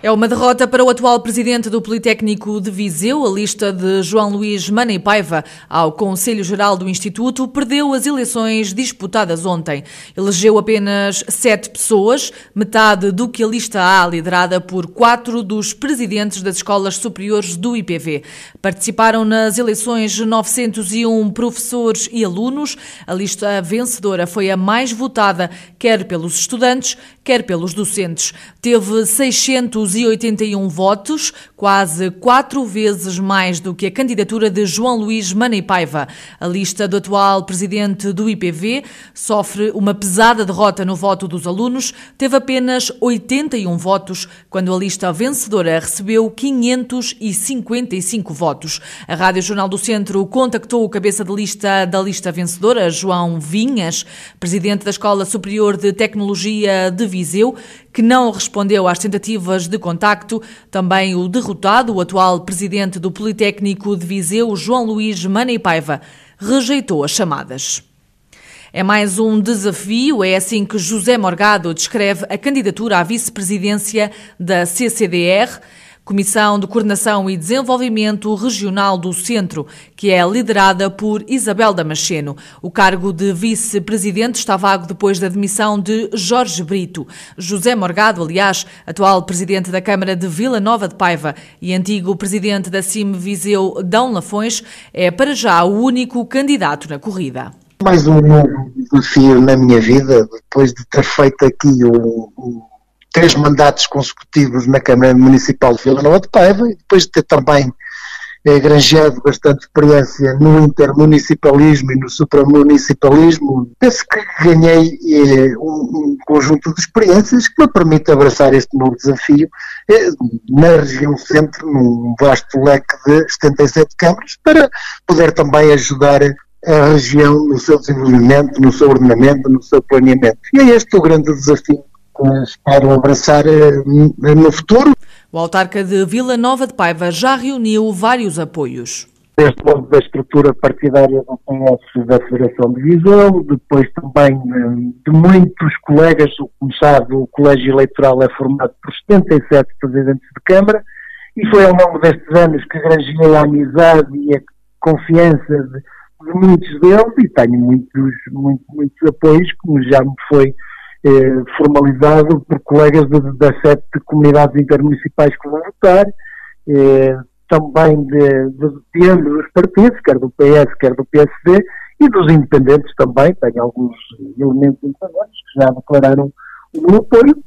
É uma derrota para o atual presidente do Politécnico de Viseu. A lista de João Luís Manei Paiva ao Conselho Geral do Instituto perdeu as eleições disputadas ontem. Elegeu apenas sete pessoas, metade do que a lista A, liderada por quatro dos presidentes das escolas superiores do IPV. Participaram nas eleições 901 professores e alunos. A lista vencedora foi a mais votada, quer pelos estudantes, quer pelos docentes. Teve 681 votos, quase quatro vezes mais do que a candidatura de João Luís Manei Paiva. A lista do atual presidente do IPV sofre uma pesada derrota no voto dos alunos, teve apenas 81 votos, quando a lista vencedora recebeu 555 votos. A Rádio Jornal do Centro contactou o cabeça de lista da lista vencedora, João Vinhas, presidente da Escola Superior de Tecnologia de Viseu, que não respondeu às tentativas de contacto. Também o derrotado, o atual presidente do Politécnico de Viseu, João Luís Manei Paiva, rejeitou as chamadas. É mais um desafio, é assim que José Morgado descreve a candidatura à vice-presidência da CCDR. Comissão de Coordenação e Desenvolvimento Regional do Centro, que é liderada por Isabel Damasceno. O cargo de vice-presidente está vago depois da demissão de Jorge Brito. José Morgado, aliás, atual presidente da Câmara de Vila Nova de Paiva e antigo presidente da CIM Viseu Dão Lafões, é para já o único candidato na corrida. Mais um novo desafio na minha vida, depois de ter feito aqui o, o três mandatos consecutivos na Câmara Municipal de Vila Nova de Paiva e depois de ter também eh, granjeado bastante experiência no intermunicipalismo e no supramunicipalismo, penso que ganhei eh, um, um, conjunto de experiências que me permite abraçar este novo desafio eh, na região centro, num vasto leque de 77 câmaras, para poder também ajudar a região no seu desenvolvimento, no seu ordenamento, no seu planeamento. E é este o grande desafio espero abraçar eh, no futuro. O autarca de Vila Nova de Paiva já reuniu vários apoios. Desde logo da estrutura partidária do PS da Federação de Visão, depois também eh, de muitos colegas, como sabe, o colégio eleitoral é formado por 77 presidentes de Câmara, e foi ao longo destes anos que granjeei a amizade e a confiança de, de muitos deles, e tenho muitos, muitos, muitos apoios, como já me foi eh, formalizado por colegas de, das sete comunidades intermunicipais que vão votar, eh, também de, de, de ambos os partidos, quer do PS, quer do PSD, e dos independentes também, tem alguns elementos independentes que já declararam o apoio,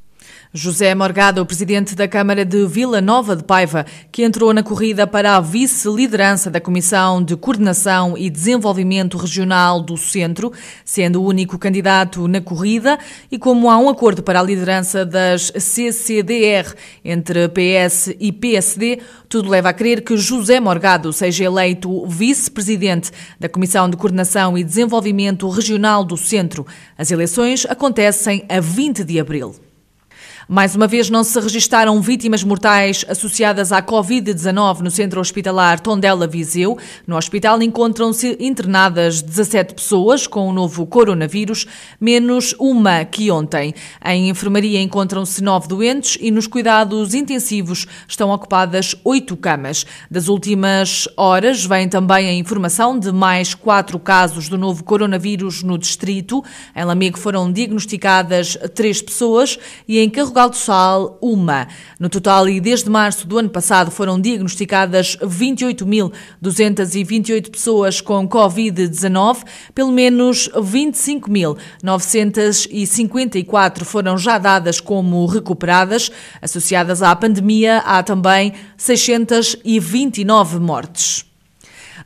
José Morgado, presidente da Câmara de Vila Nova de Paiva, que entrou na corrida para a vice-liderança da Comissão de Coordenação e Desenvolvimento Regional do Centro, sendo o único candidato na corrida, e como há um acordo para a liderança das CCDR entre PS e PSD, tudo leva a crer que José Morgado seja eleito vice-presidente da Comissão de Coordenação e Desenvolvimento Regional do Centro. As eleições acontecem a 20 de abril. Mais uma vez, não se registaram vítimas mortais associadas à Covid-19 no centro hospitalar Tondela Viseu. No hospital encontram-se internadas 17 pessoas com o novo coronavírus, menos uma que ontem. Em enfermaria encontram-se nove doentes e nos cuidados intensivos estão ocupadas oito camas. Das últimas horas vem também a informação de mais quatro casos do novo coronavírus no distrito. Em Lamego foram diagnosticadas três pessoas e em Carregal Portugal do Sal, uma. No total, e desde março do ano passado, foram diagnosticadas 28.228 pessoas com Covid-19, pelo menos 25.954 foram já dadas como recuperadas. Associadas à pandemia, há também 629 mortes.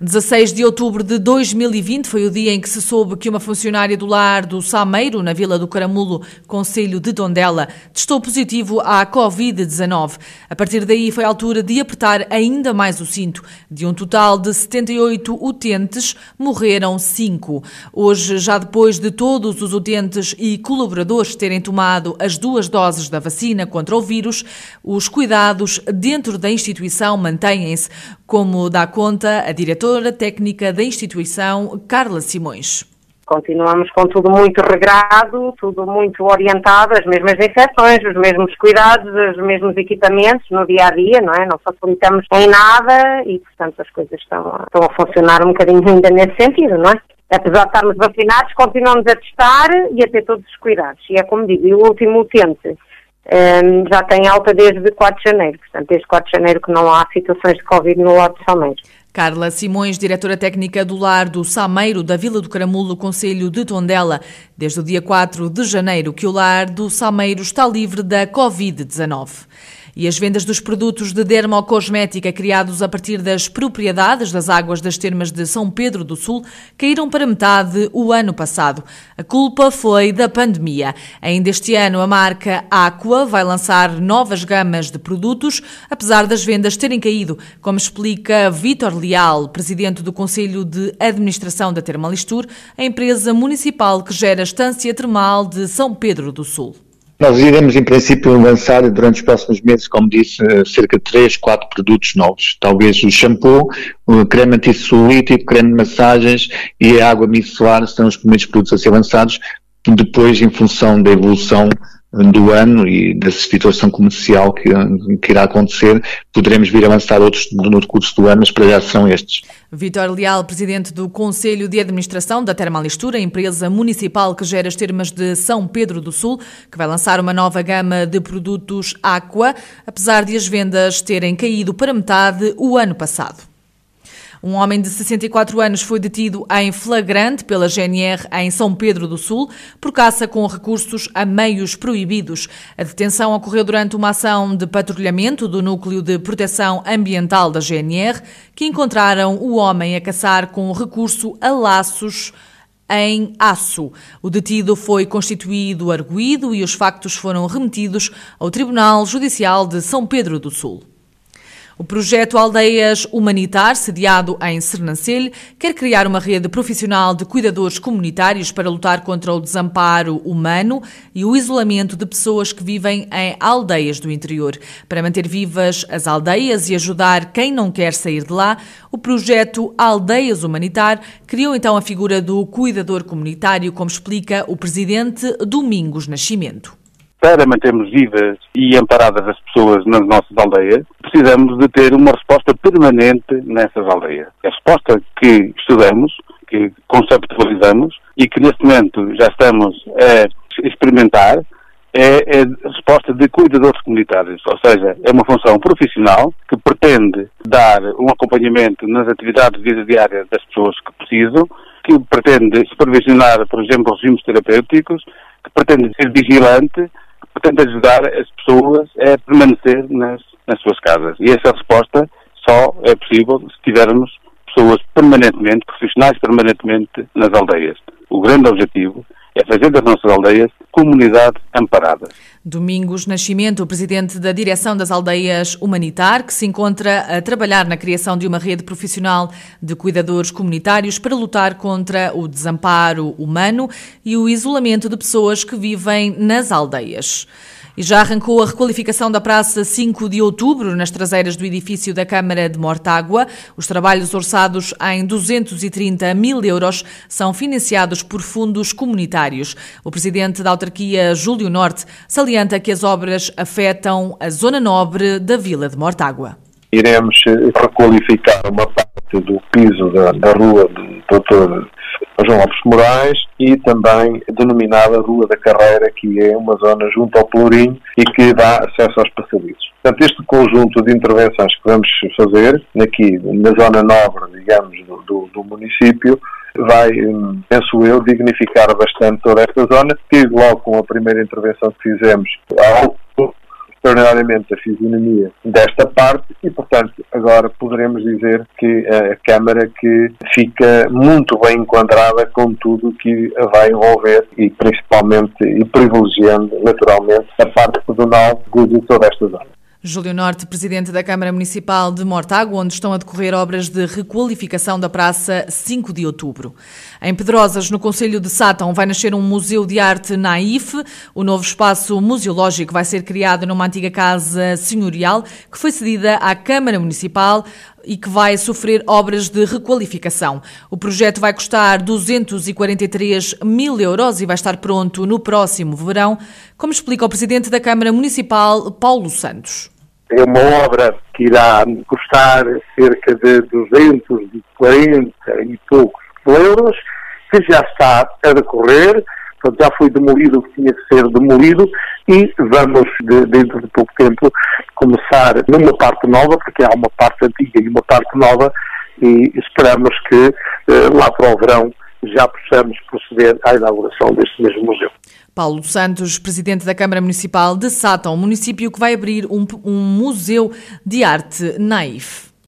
16 de outubro de 2020 foi o dia em que se soube que uma funcionária do lar do Sameiro, na Vila do Caramulo, Conselho de Tondela, testou positivo à Covid-19. A partir daí foi a altura de apertar ainda mais o cinto. De um total de 78 utentes, morreram 5. Hoje, já depois de todos os utentes e colaboradores terem tomado as duas doses da vacina contra o vírus, os cuidados dentro da instituição mantêm-se, como dá conta a diretora diretora técnica da instituição, Carla Simões. Continuamos com tudo muito regrado, tudo muito orientado, as mesmas infecções, os mesmos cuidados, os mesmos equipamentos no dia a dia, não é? Não facilitamos em nada e, portanto, as coisas estão a, estão a funcionar um bocadinho ainda nesse sentido, não é? Apesar de estarmos vacinados, continuamos a testar e a ter todos os cuidados. E é como digo, e o último utente um, já tem alta desde 4 de janeiro, portanto, desde 4 de janeiro que não há situações de Covid no lado de Salmeiros. Carla Simões, diretora técnica do Lar do Sameiro, da Vila do Caramulo, Conselho de Tondela. Desde o dia 4 de janeiro que o Lar do Sameiro está livre da Covid-19 e as vendas dos produtos de dermocosmética criados a partir das propriedades das águas das termas de São Pedro do Sul caíram para metade o ano passado. A culpa foi da pandemia. Ainda este ano, a marca Aqua vai lançar novas gamas de produtos, apesar das vendas terem caído, como explica Vítor Leal, presidente do Conselho de Administração da Termalistur, a empresa municipal que gera a estância termal de São Pedro do Sul. Nós iremos, em princípio, lançar durante os próximos meses, como disse, cerca de 3, 4 produtos novos. Talvez o shampoo, o creme antissolítico, creme de massagens e a água micelar serão os primeiros produtos a ser lançados. Depois, em função da evolução do ano e da situação comercial que, que, irá acontecer, poderemos vir a lançar outros no curso do ano, mas para já são estes. Vitor Leal, presidente do Conselho de Administração da Termalistura, empresa municipal que gera as termas de São Pedro do Sul, que vai lançar uma nova gama de produtos Aqua, apesar de as vendas terem caído para metade o ano passado. Um homem de 64 anos foi detido em flagrante pela GNR em São Pedro do Sul por caça com recursos a meios proibidos. A detenção ocorreu durante uma ação de patrulhamento do Núcleo de Proteção Ambiental da GNR, que encontraram o homem a caçar com recurso a laços em Aço. O detido foi constituído arguído e os factos foram remetidos ao Tribunal Judicial de São Pedro do Sul. O projeto Aldeias Humanitar, sediado em Sernancelho, quer criar uma rede profissional de cuidadores comunitários para lutar contra o desamparo humano e o isolamento de pessoas que vivem em aldeias do interior. Para manter vivas as aldeias e ajudar quem não quer sair de lá, o projeto Aldeias Humanitar criou então a figura do cuidador comunitário, como explica o presidente Domingos Nascimento para mantermos vivas e amparadas as pessoas nas nossas aldeias, precisamos de ter uma resposta permanente nessas aldeias. A resposta que estudamos, que conceptualizamos e que neste momento já estamos a experimentar é, a resposta de cuidadores comunitários, ou seja, é uma função profissional que pretende dar um acompanhamento nas atividades de vida diária das pessoas que precisam, que pretende supervisionar, por exemplo, regimes terapêuticos, que pretende ser vigilante portanto, ajudar as pessoas a permanecer nas, nas suas casas. E essa resposta só é possível se tivermos pessoas permanentemente, profissionais permanentemente nas aldeias. O grande objetivo é fazer das nossas aldeias comunidades amparadas. Domingos Nascimento, presidente da Direção das Aldeias Humanitar, que se encontra a trabalhar na criação de uma rede profissional de cuidadores comunitários para lutar contra o desamparo humano e o isolamento de pessoas que vivem nas aldeias. E já arrancou a requalificação da Praça 5 de Outubro, nas traseiras do edifício da Câmara de Mortágua. Os trabalhos orçados em 230 mil euros são financiados por fundos comunitários. O presidente da autarquia, Júlio Norte, salienta que as obras afetam a zona nobre da Vila de Mortágua. Iremos requalificar uma parte do piso da, da rua de Doutor João Lopes Moraes e também denominada Rua da Carreira, que é uma zona junto ao Pelourinho e que dá acesso aos passadiços. Portanto, este conjunto de intervenções que vamos fazer aqui na zona nobre, digamos, do, do, do município, vai, hum, penso eu, dignificar bastante toda esta zona. Tive logo com a primeira intervenção que fizemos ao extraordinariamente a fisionomia desta parte e, portanto, agora poderemos dizer que a Câmara que fica muito bem enquadrada com tudo que a vai envolver e principalmente e privilegiando naturalmente a parte pedonal de toda esta zona. Júlio Norte, presidente da Câmara Municipal de Mortágua, onde estão a decorrer obras de requalificação da Praça 5 de Outubro. Em Pedrosas, no Conselho de Sátão, vai nascer um Museu de Arte Naif. O novo espaço museológico vai ser criado numa antiga casa senhorial que foi cedida à Câmara Municipal e que vai sofrer obras de requalificação. O projeto vai custar 243 mil euros e vai estar pronto no próximo verão, como explica o Presidente da Câmara Municipal, Paulo Santos. É uma obra que irá custar cerca de 240 e poucos euros, que já está a decorrer, portanto já foi demolido o que tinha que ser demolido e vamos, de, dentro de pouco tempo, começar numa parte nova, porque há uma parte antiga e uma parte nova, e esperamos que eh, lá para o verão já possamos proceder à inauguração deste mesmo museu. Paulo Santos, presidente da Câmara Municipal de Sátão, município que vai abrir um, um museu de arte naif.